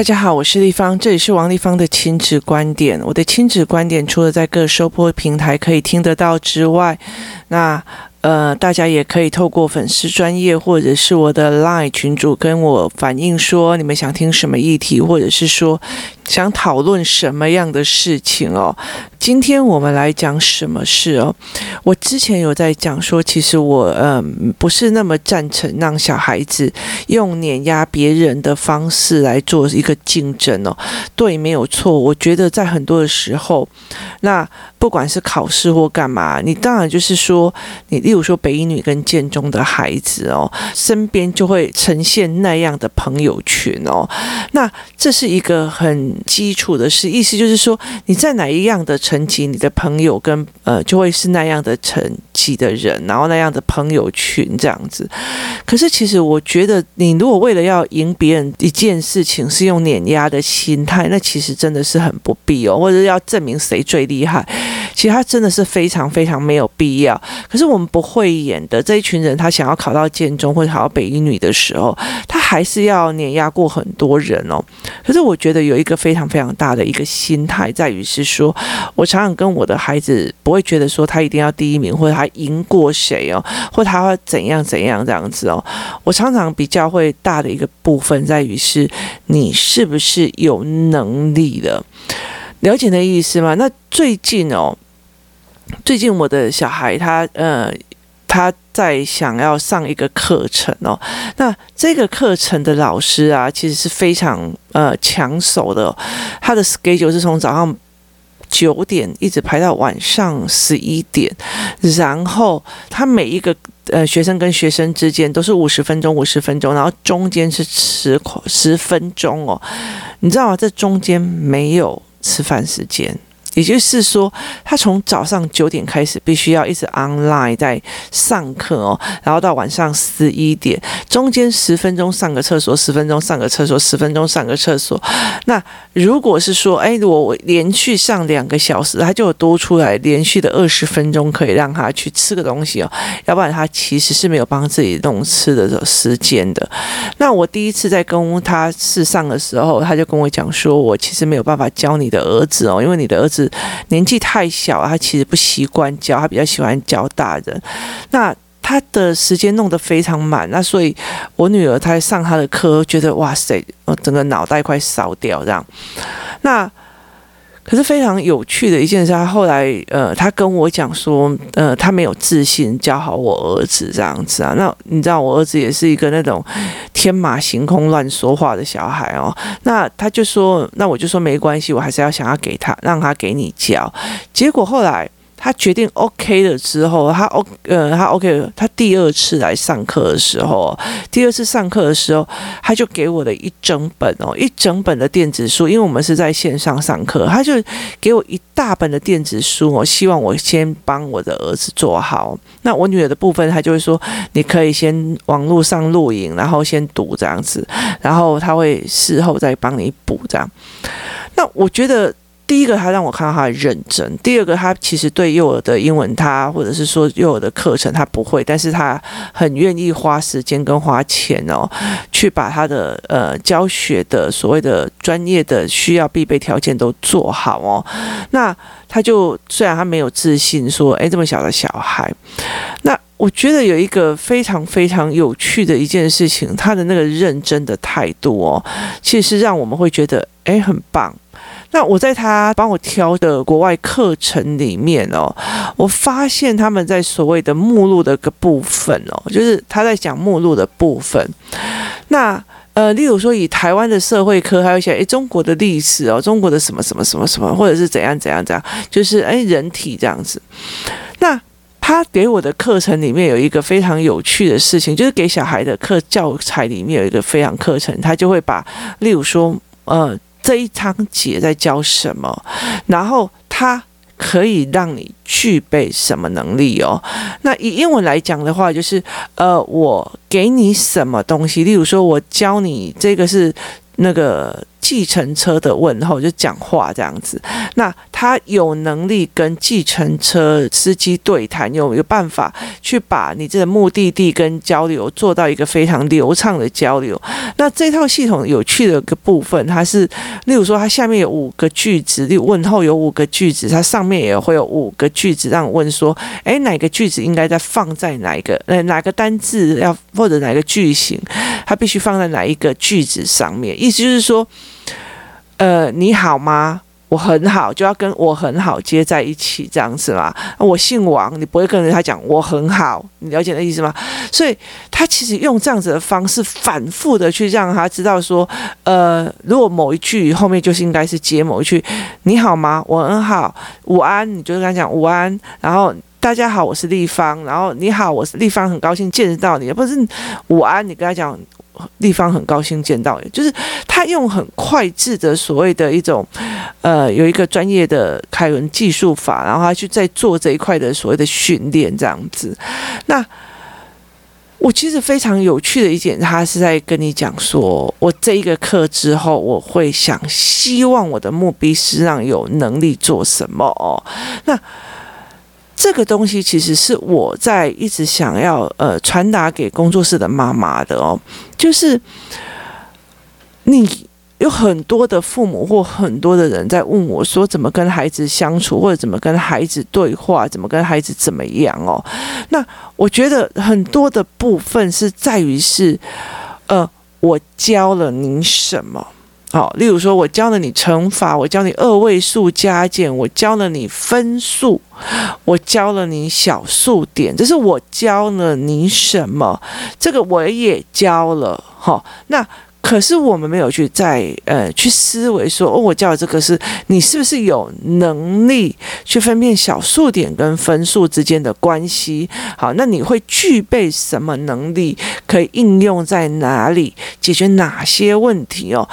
大家好，我是丽芳，这里是王丽芳的亲子观点。我的亲子观点除了在各收播平台可以听得到之外，那。呃，大家也可以透过粉丝专业或者是我的 LINE 群组跟我反映说你们想听什么议题，或者是说想讨论什么样的事情哦。今天我们来讲什么事哦？我之前有在讲说，其实我呃不是那么赞成让小孩子用碾压别人的方式来做一个竞争哦。对，没有错。我觉得在很多的时候，那不管是考试或干嘛，你当然就是说你。例如说，北一女跟建中的孩子哦，身边就会呈现那样的朋友群哦。那这是一个很基础的事，意思就是说，你在哪一样的层级，你的朋友跟呃就会是那样的层级的人，然后那样的朋友群这样子。可是其实我觉得，你如果为了要赢别人一件事情，是用碾压的心态，那其实真的是很不必哦，或者要证明谁最厉害。其实他真的是非常非常没有必要。可是我们不会演的这一群人，他想要考到建中或者考到北一女的时候，他还是要碾压过很多人哦。可是我觉得有一个非常非常大的一个心态，在于是说，我常常跟我的孩子不会觉得说他一定要第一名，或者他赢过谁哦，或他会怎样怎样这样子哦。我常常比较会大的一个部分在于是，你是不是有能力的，了解的意思吗？那最近哦。最近我的小孩他呃他在想要上一个课程哦，那这个课程的老师啊其实是非常呃抢手的，他的 schedule 是从早上九点一直排到晚上十一点，然后他每一个呃学生跟学生之间都是五十分钟五十分钟，然后中间是十十分钟哦，你知道吗？这中间没有吃饭时间。也就是说，他从早上九点开始，必须要一直 online 在上课哦，然后到晚上十一点，中间十分钟上个厕所，十分钟上个厕所，十分钟上个厕所。那如果是说，哎，我连续上两个小时，他就多出来连续的二十分钟可以让他去吃个东西哦，要不然他其实是没有帮自己弄吃的时间的。那我第一次在跟他试上的时候，他就跟我讲说，我其实没有办法教你的儿子哦，因为你的儿子。年纪太小，他其实不习惯教，他比较喜欢教大人。那他的时间弄得非常满，那所以我女儿她上他的课，觉得哇塞，我整个脑袋快烧掉这样。那可是非常有趣的一件事，他后来呃，他跟我讲说，呃，他没有自信教好我儿子这样子啊。那你知道我儿子也是一个那种天马行空乱说话的小孩哦。那他就说，那我就说没关系，我还是要想要给他，让他给你教。结果后来。他决定 OK 了之后，他 O 呃他 OK，他第二次来上课的时候，第二次上课的时候，他就给我的一整本哦，一整本的电子书，因为我们是在线上上课，他就给我一大本的电子书，我希望我先帮我的儿子做好。那我女儿的部分，他就会说，你可以先网络上录影，然后先读这样子，然后他会事后再帮你补这样。那我觉得。第一个，他让我看到他的认真；第二个，他其实对幼儿的英文，他或者是说幼儿的课程，他不会，但是他很愿意花时间跟花钱哦，去把他的呃教学的所谓的专业的需要必备条件都做好哦。那他就虽然他没有自信说，诶，这么小的小孩，那我觉得有一个非常非常有趣的一件事情，他的那个认真的态度哦，其实是让我们会觉得，诶，很棒。那我在他帮我挑的国外课程里面哦，我发现他们在所谓的目录的个部分哦，就是他在讲目录的部分。那呃，例如说以台湾的社会科，还有一些诶中国的历史哦，中国的什么什么什么什么，或者是怎样怎样怎样，就是诶人体这样子。那他给我的课程里面有一个非常有趣的事情，就是给小孩的课教材里面有一个非常课程，他就会把例如说呃。这一章节在教什么？然后它可以让你具备什么能力哦？那以英文来讲的话，就是呃，我给你什么东西？例如说，我教你这个是那个计程车的问候，就讲话这样子。那他有能力跟计程车司机对谈，有有办法去把你这个目的地跟交流做到一个非常流畅的交流。那这套系统有趣的一个部分，它是例如说，它下面有五个句子，例如问候有五个句子，它上面也会有五个句子，让我问说，诶，哪个句子应该再放在哪一个呃哪个单字要或者哪个句型，它必须放在哪一个句子上面？意思就是说。呃，你好吗？我很好，就要跟我很好接在一起，这样子嘛。我姓王，你不会跟人家讲我很好，你了解那意思吗？所以他其实用这样子的方式，反复的去让他知道说，呃，如果某一句后面就是应该是接某一句，你好吗？我很好，午安，你就跟他讲午安，然后大家好，我是立方，然后你好，我是立方，很高兴见到你，不是午安，你跟他讲。地方很高兴见到你，就是他用很快制的所谓的一种，呃，有一个专业的凯伦技术法，然后他去在做这一块的所谓的训练这样子。那我其实非常有趣的一点，他是在跟你讲说，我这一个课之后，我会想希望我的目标是让有能力做什么哦。那这个东西其实是我在一直想要呃传达给工作室的妈妈的哦，就是你有很多的父母或很多的人在问我说，怎么跟孩子相处，或者怎么跟孩子对话，怎么跟孩子怎么样哦？那我觉得很多的部分是在于是，呃，我教了您什么。好，例如说，我教了你乘法，我教你二位数加减，我教了你分数，我教了你小数点，这是我教了你什么？这个我也教了，哈，那。可是我们没有去再呃去思维说，哦，我教的这个是你是不是有能力去分辨小数点跟分数之间的关系？好，那你会具备什么能力？可以应用在哪里？解决哪些问题哦？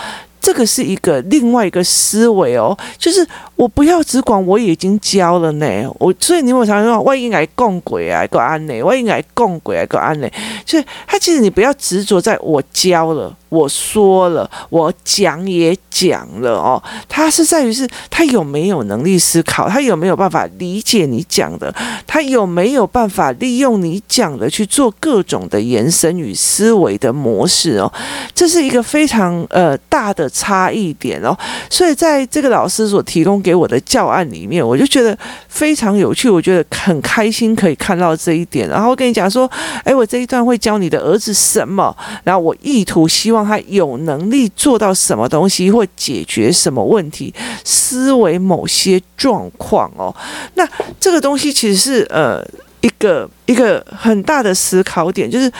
这个是一个另外一个思维哦，就是我不要只管我已经教了呢，我所以你我常常说，万一来供鬼啊，个安呢，万一来供鬼啊，个安呢，所以他其实你不要执着在我教了。我说了，我讲也讲了哦，他是在于是，他有没有能力思考，他有没有办法理解你讲的，他有没有办法利用你讲的去做各种的延伸与思维的模式哦，这是一个非常呃大的差异点哦，所以在这个老师所提供给我的教案里面，我就觉得非常有趣，我觉得很开心可以看到这一点，然后我跟你讲说，哎，我这一段会教你的儿子什么，然后我意图希望。他有能力做到什么东西，或解决什么问题，思维某些状况哦。那这个东西其实是呃一个一个很大的思考点，就是，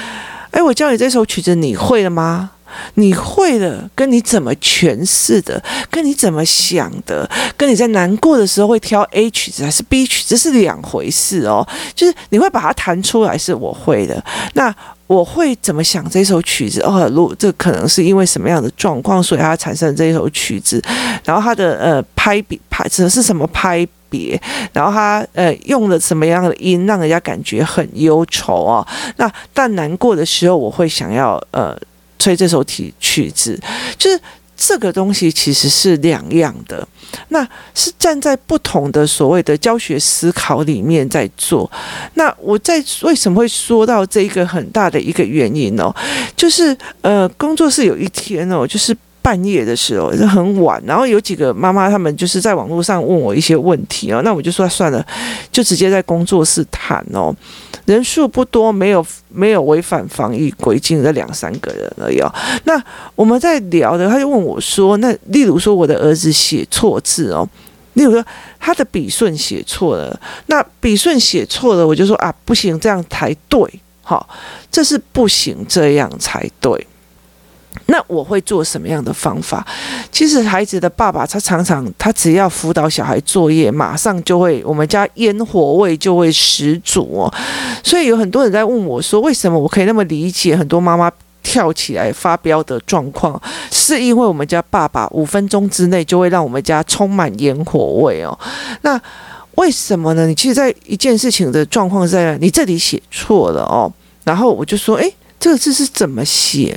哎，我教你这首曲子，你会了吗？你会了，跟你怎么诠释的，跟你怎么想的，跟你在难过的时候会挑 A 曲子还是 B 曲子，是两回事哦。就是你会把它弹出来，是我会的。那我会怎么想这首曲子？哦，如这可能是因为什么样的状况，所以它产生这首曲子。然后它的呃拍比拍指的是什么拍别？然后它呃用了什么样的音，让人家感觉很忧愁啊？那但难过的时候，我会想要呃吹这首曲曲子，就是。这个东西其实是两样的，那是站在不同的所谓的教学思考里面在做。那我在为什么会说到这一个很大的一个原因呢？就是呃，工作室有一天哦，就是。半夜的时候就很晚，然后有几个妈妈他们就是在网络上问我一些问题哦，那我就说算了，就直接在工作室谈哦，人数不多，没有没有违反防疫规定的两三个人而已哦。那我们在聊的，他就问我说，那例如说我的儿子写错字哦，例如说他的笔顺写错了，那笔顺写错了，我就说啊，不行，这样才对，好，这是不行，这样才对。那我会做什么样的方法？其实孩子的爸爸他常常他只要辅导小孩作业，马上就会我们家烟火味就会十足哦。所以有很多人在问我说，为什么我可以那么理解很多妈妈跳起来发飙的状况？是因为我们家爸爸五分钟之内就会让我们家充满烟火味哦。那为什么呢？你其实，在一件事情的状况在你这里写错了哦，然后我就说，诶。这个字是怎么写？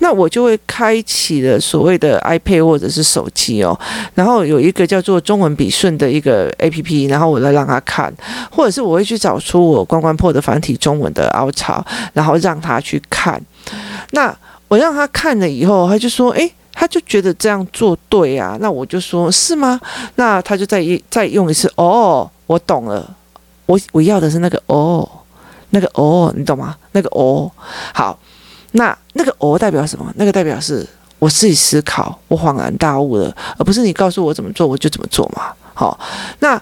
那我就会开启了所谓的 iPad 或者是手机哦，然后有一个叫做中文笔顺的一个 APP，然后我来让他看，或者是我会去找出我关关破的繁体中文的凹槽，然后让他去看。那我让他看了以后，他就说：“诶，他就觉得这样做对啊。”那我就说：“是吗？”那他就再一再用一次，哦，我懂了，我我要的是那个哦。那个哦，你懂吗？那个哦，好，那那个哦代表什么？那个代表是我自己思考，我恍然大悟了，而不是你告诉我怎么做我就怎么做嘛。好，那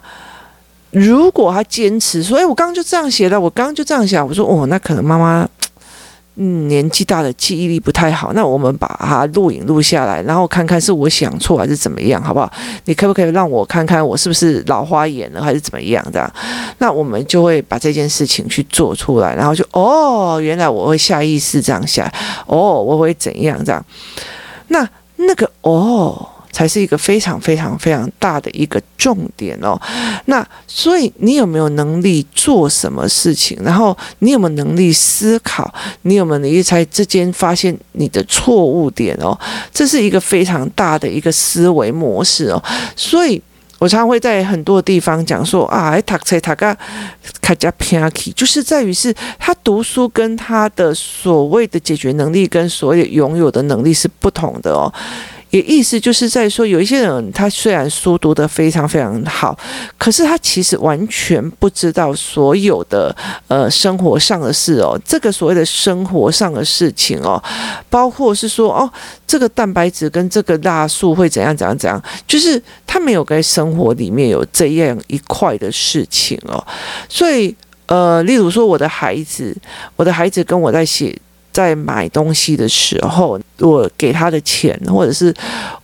如果他坚持说，哎，我刚刚就这样写了，我刚刚就这样想，我说哦，那可能妈妈。嗯，年纪大的记忆力不太好，那我们把它录影录下来，然后看看是我想错还是怎么样，好不好？你可不可以让我看看我是不是老花眼了还是怎么样的？那我们就会把这件事情去做出来，然后就哦，原来我会下意识这样想，哦，我会怎样这样？那那个哦。才是一个非常非常非常大的一个重点哦。那所以你有没有能力做什么事情？然后你有没有能力思考？你有没有能力在之间发现你的错误点哦？这是一个非常大的一个思维模式哦。所以我常常会在很多地方讲说啊，读册读个卡加偏题，就是在于是他读书跟他的所谓的解决能力跟所谓的拥有的能力是不同的哦。也意思就是在说，有一些人他虽然书读得非常非常好，可是他其实完全不知道所有的呃生活上的事哦。这个所谓的生活上的事情哦，包括是说哦，这个蛋白质跟这个大素会怎样怎样怎样，就是他没有在生活里面有这样一块的事情哦。所以呃，例如说我的孩子，我的孩子跟我在写。在买东西的时候，我给他的钱，或者是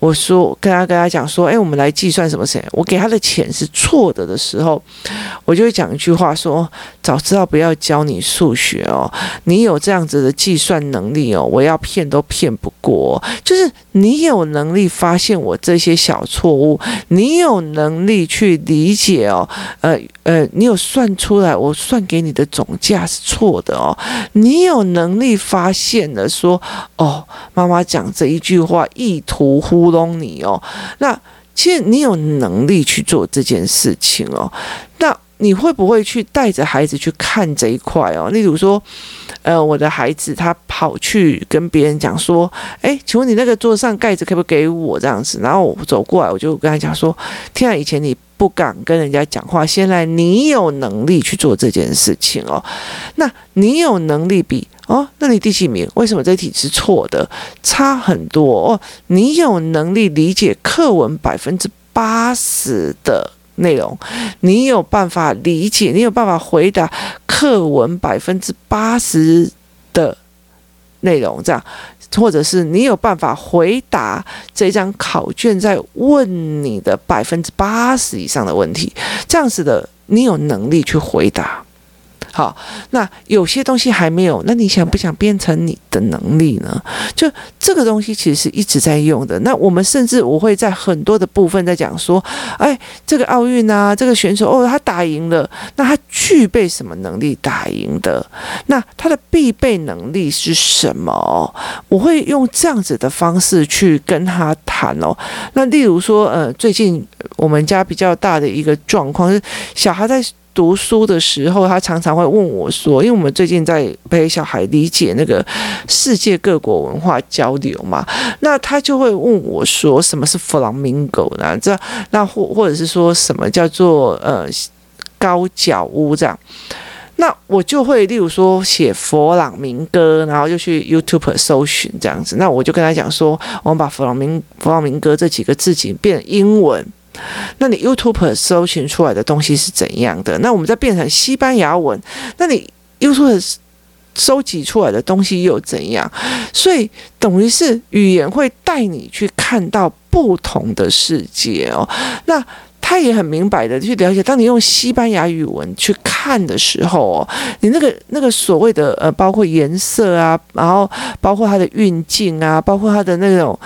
我说跟他跟他讲说，哎，我们来计算什么钱？我给他的钱是错的的时候，我就会讲一句话说：早知道不要教你数学哦，你有这样子的计算能力哦，我要骗都骗不过。就是你有能力发现我这些小错误，你有能力去理解哦，呃呃，你有算出来，我算给你的总价是错的哦，你有能力发。发现了说，哦，妈妈讲这一句话意图糊弄你哦。那其实你有能力去做这件事情哦。那你会不会去带着孩子去看这一块哦？例如说，呃，我的孩子他跑去跟别人讲说，哎，请问你那个桌上盖子可不可以给我这样子？然后我走过来，我就跟他讲说，天啊，以前你不敢跟人家讲话，现在你有能力去做这件事情哦。那你有能力比。哦，那你第几名？为什么这题是错的？差很多哦。你有能力理解课文百分之八十的内容，你有办法理解，你有办法回答课文百分之八十的内容，这样，或者是你有办法回答这张考卷在问你的百分之八十以上的问题，这样子的，你有能力去回答。好，那有些东西还没有，那你想不想变成你的能力呢？就这个东西其实是一直在用的。那我们甚至我会在很多的部分在讲说，哎，这个奥运啊，这个选手哦，他打赢了，那他具备什么能力打赢的？那他的必备能力是什么？我会用这样子的方式去跟他谈哦。那例如说，呃，最近我们家比较大的一个状况是，小孩在。读书的时候，他常常会问我说：“因为我们最近在陪小孩理解那个世界各国文化交流嘛，那他就会问我说：什么是弗朗明哥呢？这那或或者是说什么叫做呃高脚屋这样？那我就会例如说写弗朗明哥，然后就去 YouTube 搜寻这样子。那我就跟他讲说：我们把弗朗明弗朗明哥这几个字形变英文。”那你 YouTube 搜寻出来的东西是怎样的？那我们再变成西班牙文，那你 YouTube 收集出来的东西又怎样？所以等于是语言会带你去看到不同的世界哦。那他也很明白的去了解，当你用西班牙语文去看的时候哦，你那个那个所谓的呃，包括颜色啊，然后包括它的运镜啊，包括它的那种。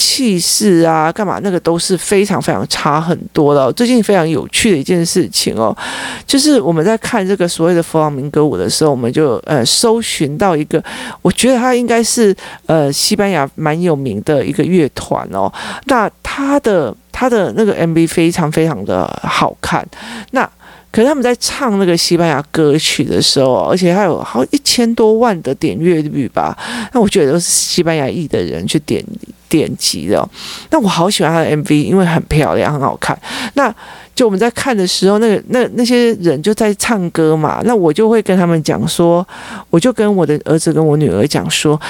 气势啊，干嘛那个都是非常非常差很多的。最近非常有趣的一件事情哦，就是我们在看这个所谓的佛朗明哥舞的时候，我们就呃搜寻到一个，我觉得他应该是呃西班牙蛮有名的一个乐团哦。那他的他的那个 MV 非常非常的好看，那。可是他们在唱那个西班牙歌曲的时候，而且还有好一千多万的点阅率吧，那我觉得都是西班牙裔的人去点点击的。那我好喜欢他的 MV，因为很漂亮，很好看。那就我们在看的时候，那个那那些人就在唱歌嘛，那我就会跟他们讲说，我就跟我的儿子跟我女儿讲说，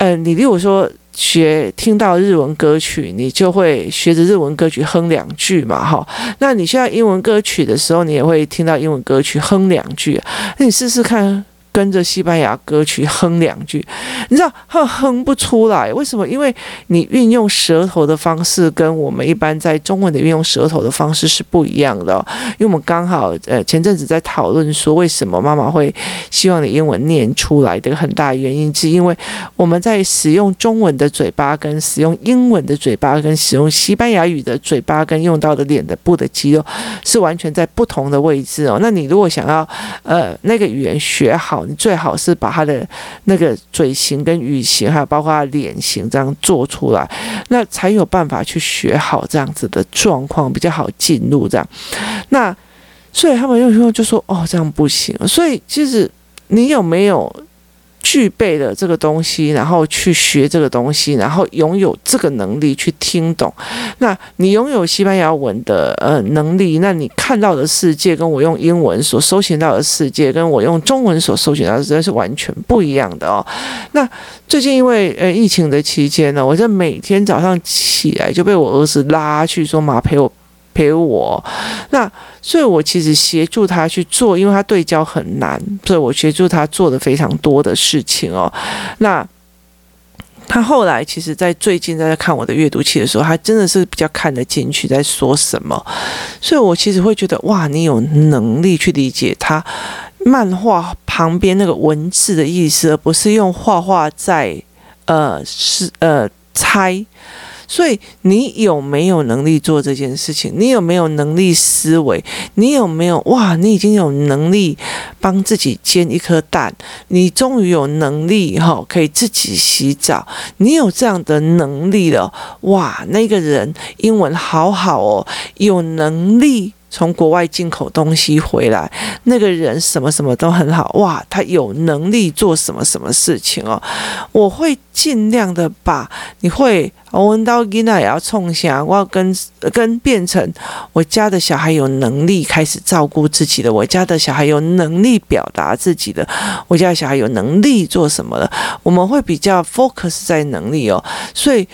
呃，你例如说。学听到日文歌曲，你就会学着日文歌曲哼两句嘛，哈。那你现在英文歌曲的时候，你也会听到英文歌曲哼两句。那你试试看。跟着西班牙歌曲哼两句，你知道哼哼不出来，为什么？因为你运用舌头的方式跟我们一般在中文的运用舌头的方式是不一样的。因为我们刚好呃前阵子在讨论说，为什么妈妈会希望你英文念出来的很大原因，是因为我们在使用中文的嘴巴跟使用英文的嘴巴跟使用西班牙语的嘴巴跟用到的脸的部的肌肉是完全在不同的位置哦。那你如果想要呃那个语言学好，你最好是把他的那个嘴型跟语型，还有包括他脸型这样做出来，那才有办法去学好这样子的状况，比较好进入这样。那所以他们有时候就说：“哦，这样不行。”所以其实你有没有？具备了这个东西，然后去学这个东西，然后拥有这个能力去听懂。那你拥有西班牙文的呃能力，那你看到的世界跟我用英文所搜寻到的世界，跟我用中文所搜寻到的世界是完全不一样的哦。那最近因为呃疫情的期间呢，我就每天早上起来就被我儿子拉去说：“妈，陪我。”陪我，那所以，我其实协助他去做，因为他对焦很难，所以我协助他做的非常多的事情哦。那他后来其实，在最近在看我的阅读器的时候，他真的是比较看得进去在说什么，所以我其实会觉得，哇，你有能力去理解他漫画旁边那个文字的意思，而不是用画画在呃是呃猜。所以你有没有能力做这件事情？你有没有能力思维？你有没有哇？你已经有能力帮自己煎一颗蛋，你终于有能力哈，可以自己洗澡。你有这样的能力了，哇！那个人英文好好哦，有能力。从国外进口东西回来，那个人什么什么都很好哇，他有能力做什么什么事情哦。我会尽量的把你会，我问到囡仔也要冲下，我要跟跟变成我家的小孩有能力开始照顾自己的，我家的小孩有能力表达自己的，我家的小孩有能力做什么的，我们会比较 focus 在能力哦，所以。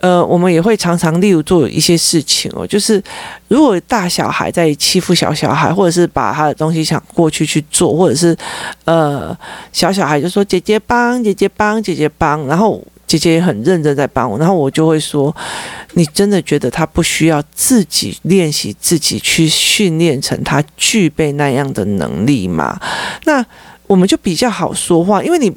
呃，我们也会常常，例如做一些事情哦，就是如果大小孩在欺负小小孩，或者是把他的东西想过去去做，或者是呃，小小孩就说姐姐帮，姐姐帮，姐姐帮，然后姐姐也很认真在帮我，然后我就会说，你真的觉得他不需要自己练习，自己去训练成他具备那样的能力吗？那我们就比较好说话，因为你，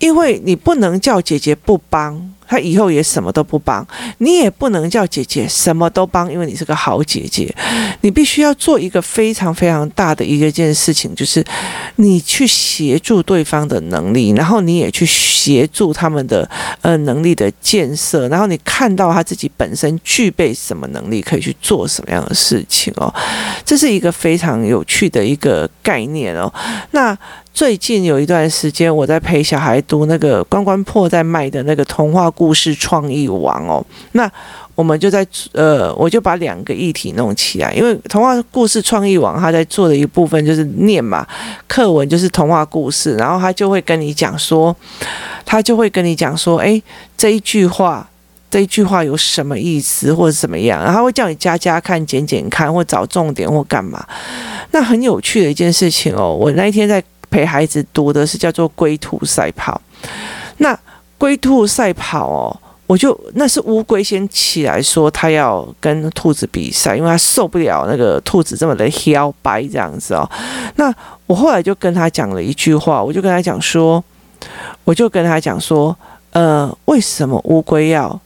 因为你不能叫姐姐不帮。他以后也什么都不帮，你也不能叫姐姐什么都帮，因为你是个好姐姐。你必须要做一个非常非常大的一件事情，就是你去协助对方的能力，然后你也去协助他们的呃能力的建设，然后你看到他自己本身具备什么能力，可以去做什么样的事情哦。这是一个非常有趣的一个概念哦。那。最近有一段时间，我在陪小孩读那个关关破在卖的那个童话故事创意王哦。那我们就在呃，我就把两个议题弄起来，因为童话故事创意王他在做的一部分就是念嘛，课文就是童话故事，然后他就会跟你讲说，他就会跟你讲说，诶，这一句话，这一句话有什么意思或者怎么样，然后他会叫你加加看、减减看，或找重点或干嘛。那很有趣的一件事情哦，我那一天在。陪孩子读的是叫做《龟兔赛跑》，那龟兔赛跑哦，我就那是乌龟先起来说他要跟兔子比赛，因为他受不了那个兔子这么的摇摆这样子哦。那我后来就跟他讲了一句话，我就跟他讲说，我就跟他讲说，呃，为什么乌龟要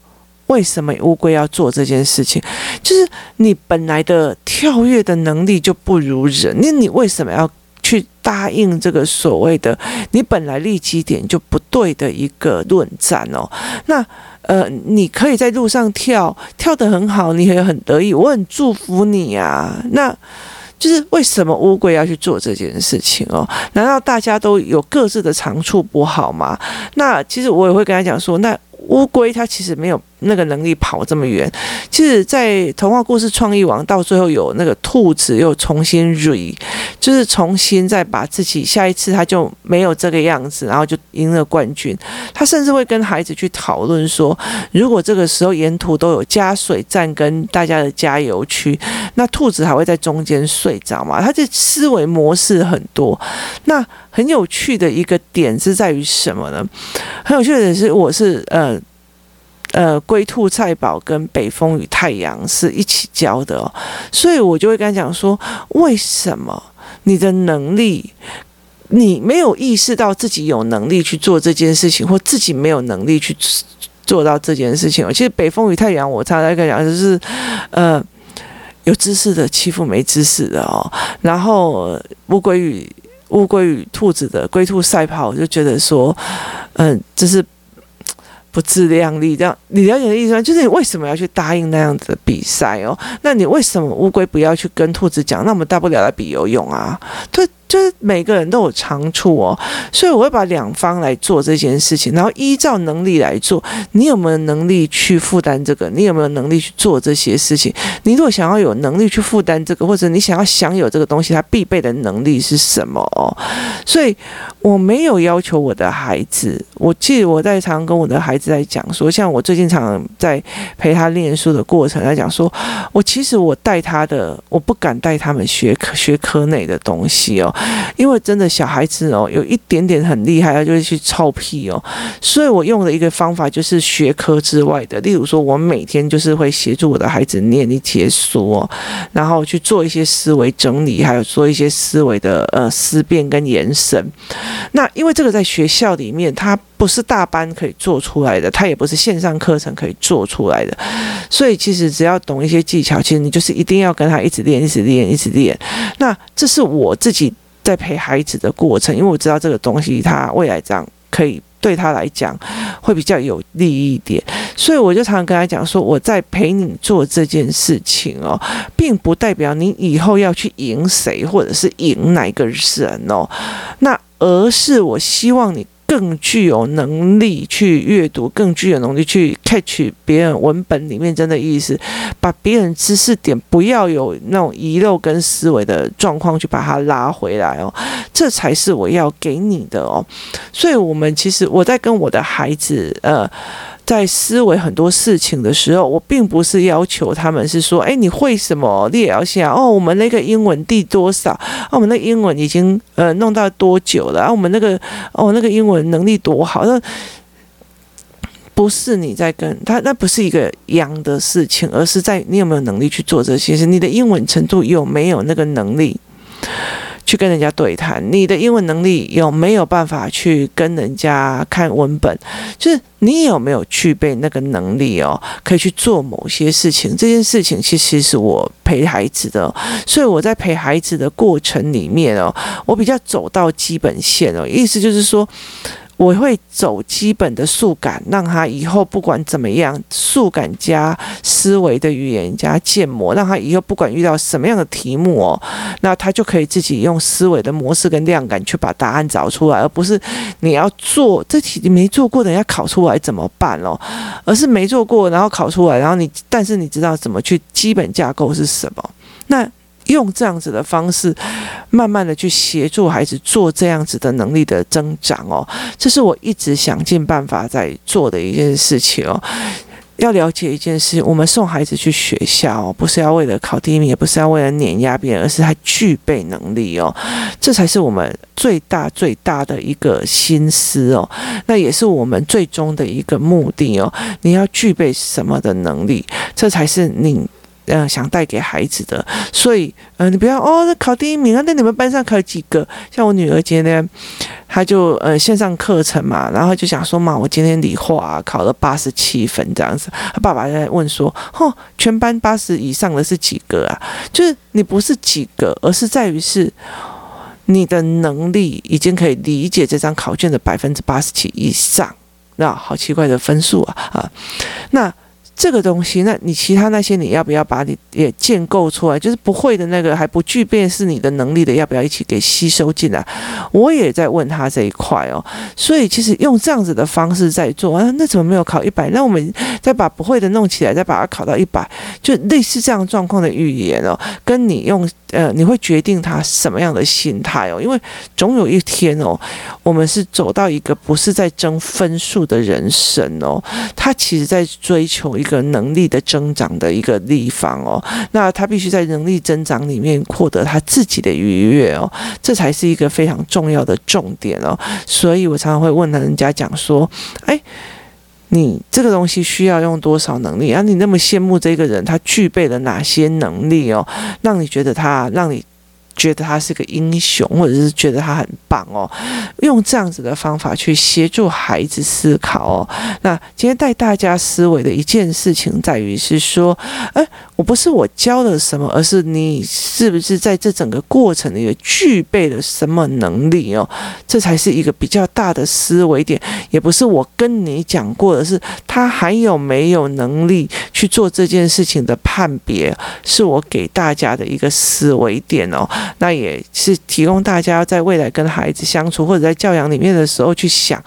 为什么乌龟要做这件事情？就是你本来的跳跃的能力就不如人，那你为什么要去答应这个所谓的你本来立基点就不对的一个论战哦？那呃，你可以在路上跳，跳得很好，你也很得意，我很祝福你啊。那就是为什么乌龟要去做这件事情哦？难道大家都有各自的长处不好吗？那其实我也会跟他讲说，那。乌龟它其实没有那个能力跑这么远。其实，在童话故事创意王到最后有那个兔子又重新 re，就是重新再把自己下一次他就没有这个样子，然后就赢了冠军。他甚至会跟孩子去讨论说，如果这个时候沿途都有加水站跟大家的加油区，那兔子还会在中间睡着吗？他的思维模式很多。那很有趣的一个点是在于什么呢？很有趣的是，我是呃。呃，龟兔赛跑跟北风与太阳是一起教的哦，所以我就会跟他讲说，为什么你的能力，你没有意识到自己有能力去做这件事情，或自己没有能力去做到这件事情。其实北风与太阳，我常常跟他讲，就是呃，有知识的欺负没知识的哦，然后乌龟与乌龟与兔子的龟兔赛跑，我就觉得说，嗯、这是。不自量力，这样你了解的意思吗？就是你为什么要去答应那样子的比赛哦？那你为什么乌龟不要去跟兔子讲？那我们大不了来比游泳啊？对。就是每个人都有长处哦，所以我会把两方来做这件事情，然后依照能力来做。你有没有能力去负担这个？你有没有能力去做这些事情？你如果想要有能力去负担这个，或者你想要享有这个东西，它必备的能力是什么哦？所以我没有要求我的孩子。我记得我在常跟我的孩子在讲说，像我最近常常在陪他念书的过程来讲说，我其实我带他的，我不敢带他们学科学科内的东西哦。因为真的小孩子哦，有一点点很厉害，他就会去臭屁哦。所以我用的一个方法就是学科之外的，例如说，我每天就是会协助我的孩子念一节书，然后去做一些思维整理，还有做一些思维的呃思辨跟延伸。那因为这个在学校里面，它不是大班可以做出来的，它也不是线上课程可以做出来的，所以其实只要懂一些技巧，其实你就是一定要跟他一直练，一直练，一直练。那这是我自己。在陪孩子的过程，因为我知道这个东西，他未来这样可以对他来讲会比较有利一点，所以我就常常跟他讲说，我在陪你做这件事情哦，并不代表你以后要去赢谁，或者是赢哪个人哦，那而是我希望你。更具有能力去阅读，更具有能力去 catch 别人文本里面真的意思，把别人知识点不要有那种遗漏跟思维的状况去把它拉回来哦，这才是我要给你的哦。所以，我们其实我在跟我的孩子呃。在思维很多事情的时候，我并不是要求他们是说，哎，你会什么？你也要想哦，我们那个英文第多少？哦，我们那英文已经呃弄到多久了？啊，我们那个哦，那个英文能力多好？那不是你在跟他，那不是一个样的事情，而是在你有没有能力去做这些事？你的英文程度有没有那个能力？去跟人家对谈，你的英文能力有没有办法去跟人家看文本？就是你有没有具备那个能力哦，可以去做某些事情。这件事情其实是我陪孩子的，所以我在陪孩子的过程里面哦，我比较走到基本线哦，意思就是说。我会走基本的数感，让他以后不管怎么样，数感加思维的语言加建模，让他以后不管遇到什么样的题目哦，那他就可以自己用思维的模式跟量感去把答案找出来，而不是你要做这题你没做过的，人家考出来怎么办哦？而是没做过，然后考出来，然后你但是你知道怎么去基本架构是什么？那。用这样子的方式，慢慢的去协助孩子做这样子的能力的增长哦，这是我一直想尽办法在做的一件事情哦。要了解一件事，我们送孩子去学校，不是要为了考第一名，也不是要为了碾压别人，而是他具备能力哦，这才是我们最大最大的一个心思哦，那也是我们最终的一个目的哦。你要具备什么的能力，这才是你。呃想带给孩子的。所以，呃，你不要哦，那考第一名啊，那你们班上考几个？像我女儿今天，她就呃线上课程嘛，然后就想说嘛，我今天理化啊考了八十七分这样子。她爸爸在问说，吼，全班八十以上的是几个啊？就是你不是几个，而是在于是。你的能力已经可以理解这张考卷的百分之八十七以上，那好奇怪的分数啊啊！那这个东西，那你其他那些你要不要把你也建构出来？就是不会的那个还不具备是你的能力的，要不要一起给吸收进来？我也在问他这一块哦。所以其实用这样子的方式在做啊，那怎么没有考一百？那我们再把不会的弄起来，再把它考到一百，就类似这样状况的语言哦，跟你用。呃，你会决定他什么样的心态哦，因为总有一天哦，我们是走到一个不是在争分数的人生哦，他其实在追求一个能力的增长的一个地方哦，那他必须在能力增长里面获得他自己的愉悦哦，这才是一个非常重要的重点哦，所以我常常会问人家讲说，哎。你这个东西需要用多少能力啊？你那么羡慕这个人，他具备了哪些能力哦？让你觉得他让你。觉得他是个英雄，或者是觉得他很棒哦，用这样子的方法去协助孩子思考哦。那今天带大家思维的一件事情在于是说，哎，我不是我教了什么，而是你是不是在这整个过程里具备了什么能力哦？这才是一个比较大的思维点，也不是我跟你讲过的是他还有没有能力去做这件事情的判别，是我给大家的一个思维点哦。那也是提供大家在未来跟孩子相处或者在教养里面的时候去想，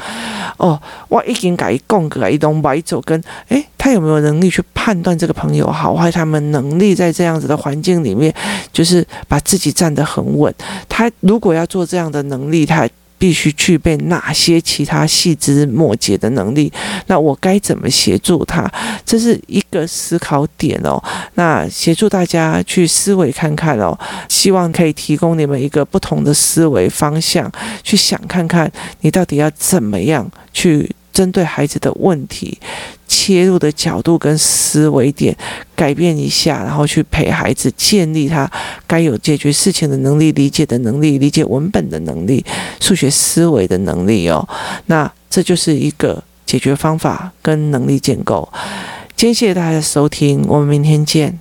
哦，我已经改一共改一种白走跟，诶，他有没有能力去判断这个朋友好坏？他们能力在这样子的环境里面，就是把自己站得很稳。他如果要做这样的能力，他。必须具备哪些其他细枝末节的能力？那我该怎么协助他？这是一个思考点哦。那协助大家去思维看看哦，希望可以提供你们一个不同的思维方向，去想看看你到底要怎么样去。针对孩子的问题，切入的角度跟思维点改变一下，然后去陪孩子建立他该有解决事情的能力、理解的能力、理解文本的能力、数学思维的能力哦。那这就是一个解决方法跟能力建构。今天谢谢大家的收听，我们明天见。